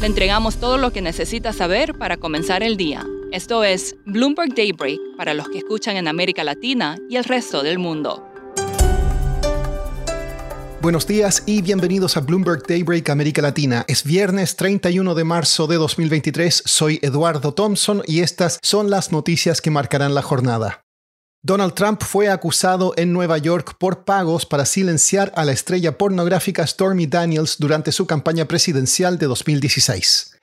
Le entregamos todo lo que necesita saber para comenzar el día. Esto es Bloomberg Daybreak para los que escuchan en América Latina y el resto del mundo. Buenos días y bienvenidos a Bloomberg Daybreak América Latina. Es viernes 31 de marzo de 2023. Soy Eduardo Thompson y estas son las noticias que marcarán la jornada. Donald Trump fue acusado en Nueva York por pagos para silenciar a la estrella pornográfica Stormy Daniels durante su campaña presidencial de 2016.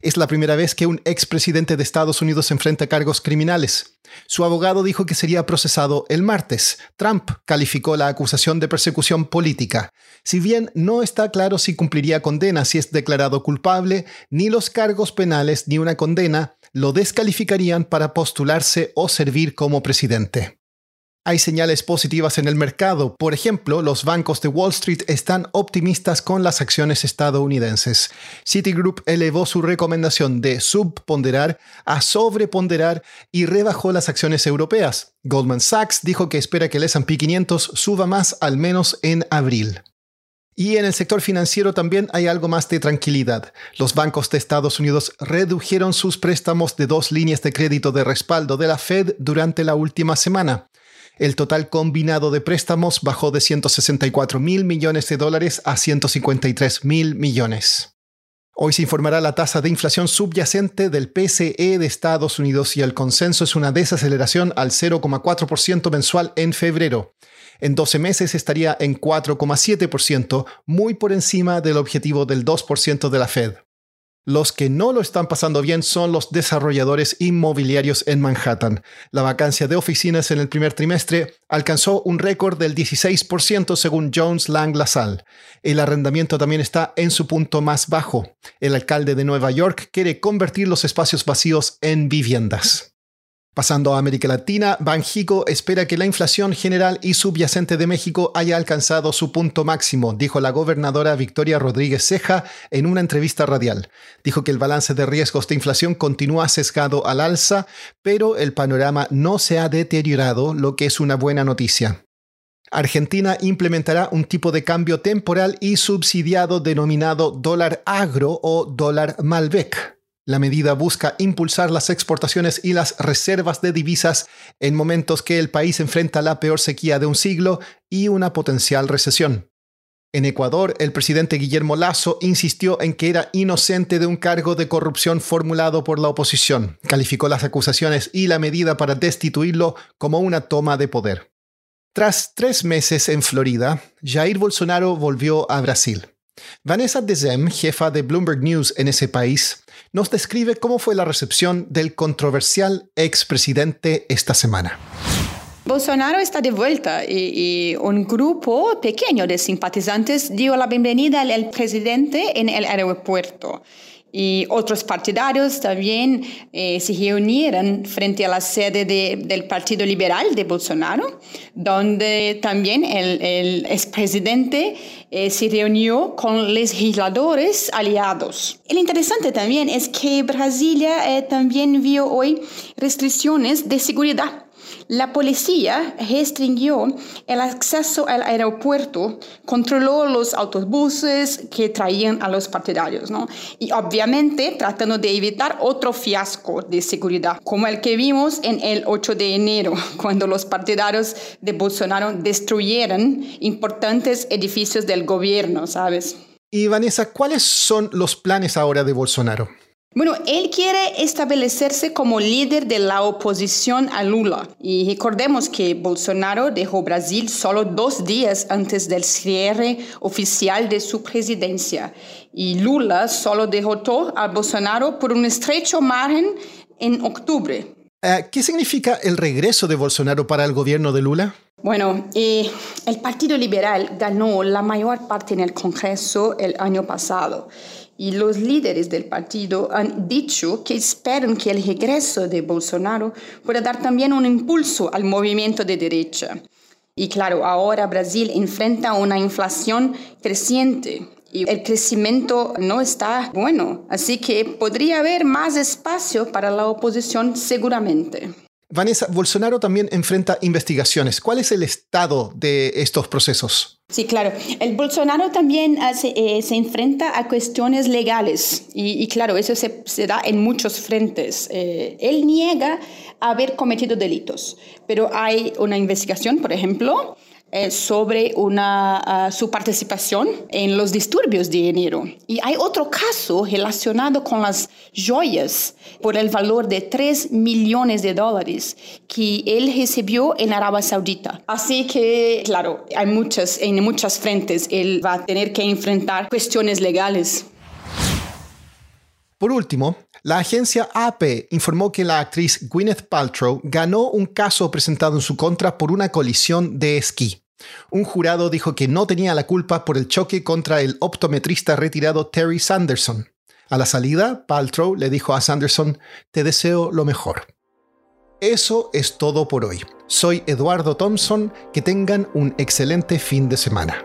Es la primera vez que un expresidente de Estados Unidos enfrenta cargos criminales. Su abogado dijo que sería procesado el martes. Trump calificó la acusación de persecución política. Si bien no está claro si cumpliría condena si es declarado culpable, ni los cargos penales ni una condena lo descalificarían para postularse o servir como presidente. Hay señales positivas en el mercado. Por ejemplo, los bancos de Wall Street están optimistas con las acciones estadounidenses. Citigroup elevó su recomendación de subponderar a sobreponderar y rebajó las acciones europeas. Goldman Sachs dijo que espera que el S&P 500 suba más al menos en abril. Y en el sector financiero también hay algo más de tranquilidad. Los bancos de Estados Unidos redujeron sus préstamos de dos líneas de crédito de respaldo de la Fed durante la última semana. El total combinado de préstamos bajó de 164 mil millones de dólares a 153 mil millones. Hoy se informará la tasa de inflación subyacente del PCE de Estados Unidos y el consenso es una desaceleración al 0,4% mensual en febrero. En 12 meses estaría en 4,7%, muy por encima del objetivo del 2% de la Fed. Los que no lo están pasando bien son los desarrolladores inmobiliarios en Manhattan. La vacancia de oficinas en el primer trimestre alcanzó un récord del 16% según Jones Lang LaSalle. El arrendamiento también está en su punto más bajo. El alcalde de Nueva York quiere convertir los espacios vacíos en viviendas. Pasando a América Latina, Banjico espera que la inflación general y subyacente de México haya alcanzado su punto máximo, dijo la gobernadora Victoria Rodríguez Ceja en una entrevista radial. Dijo que el balance de riesgos de inflación continúa sesgado al alza, pero el panorama no se ha deteriorado, lo que es una buena noticia. Argentina implementará un tipo de cambio temporal y subsidiado denominado dólar agro o dólar Malbec. La medida busca impulsar las exportaciones y las reservas de divisas en momentos que el país enfrenta la peor sequía de un siglo y una potencial recesión. En Ecuador, el presidente Guillermo Lasso insistió en que era inocente de un cargo de corrupción formulado por la oposición. Calificó las acusaciones y la medida para destituirlo como una toma de poder. Tras tres meses en Florida, Jair Bolsonaro volvió a Brasil. Vanessa Dezem, jefa de Bloomberg News en ese país, nos describe cómo fue la recepción del controversial expresidente esta semana. Bolsonaro está de vuelta y, un grupo pequeño de simpatizantes dio la bienvenida al presidente en el aeropuerto y otros partidarios también eh, se reunieron frente a la sede del Partido Liberal de Bolsonaro, donde también el, el expresidente eh, se reunió con legisladores aliados. El interesante también es que Brasilia eh, también vio hoy restricciones de seguridad la policía restringió el acceso al aeropuerto, controló los autobuses que traían a los partidarios, ¿no? Y obviamente tratando de evitar otro fiasco de seguridad, como el que vimos en el 8 de enero, cuando los partidarios de Bolsonaro destruyeron importantes edificios del gobierno, ¿sabes? Y Vanessa, ¿cuáles son los planes ahora de Bolsonaro? Bueno, él quiere establecerse como líder de la oposición a Lula. Y recordemos que Bolsonaro dejó Brasil solo dos días antes del cierre oficial de su presidencia. Y Lula solo derrotó a Bolsonaro por un estrecho margen en octubre. Eh, ¿Qué significa el regreso de Bolsonaro para el gobierno de Lula? Bueno, eh, el Partido Liberal ganó la mayor parte en el Congreso el año pasado y los líderes del partido han dicho que esperan que el regreso de Bolsonaro pueda dar también un impulso al movimiento de derecha. Y claro, ahora Brasil enfrenta una inflación creciente y el crecimiento no está bueno, así que podría haber más espacio para la oposición seguramente. Vanessa, Bolsonaro también enfrenta investigaciones. ¿Cuál es el estado de estos procesos? Sí, claro. El Bolsonaro también eh, se enfrenta a cuestiones legales y, claro, eso se, da en muchos frentes. Eh, él niega haber cometido delitos, pero hay una investigación, por ejemplo, eh, sobre ah, su participación en los disturbios de enero. Y hay otro caso relacionado con las joyas por el valor de 3 millones de dólares que él recibió en Arabia Saudita. Así que, claro, hay muchas, en muchas frentes él va a tener que enfrentar cuestiones legales. Por último, la agencia AP informó que la actriz Gwyneth Paltrow ganó un caso presentado en su contra por una colisión de esquí. Un jurado dijo que no tenía la culpa por el choque contra el optometrista retirado Terry Sanderson. A la salida, Paltrow le dijo a Sanderson, te deseo lo mejor. Eso es todo por hoy. Soy Eduardo Thompson, que tengan un excelente fin de semana.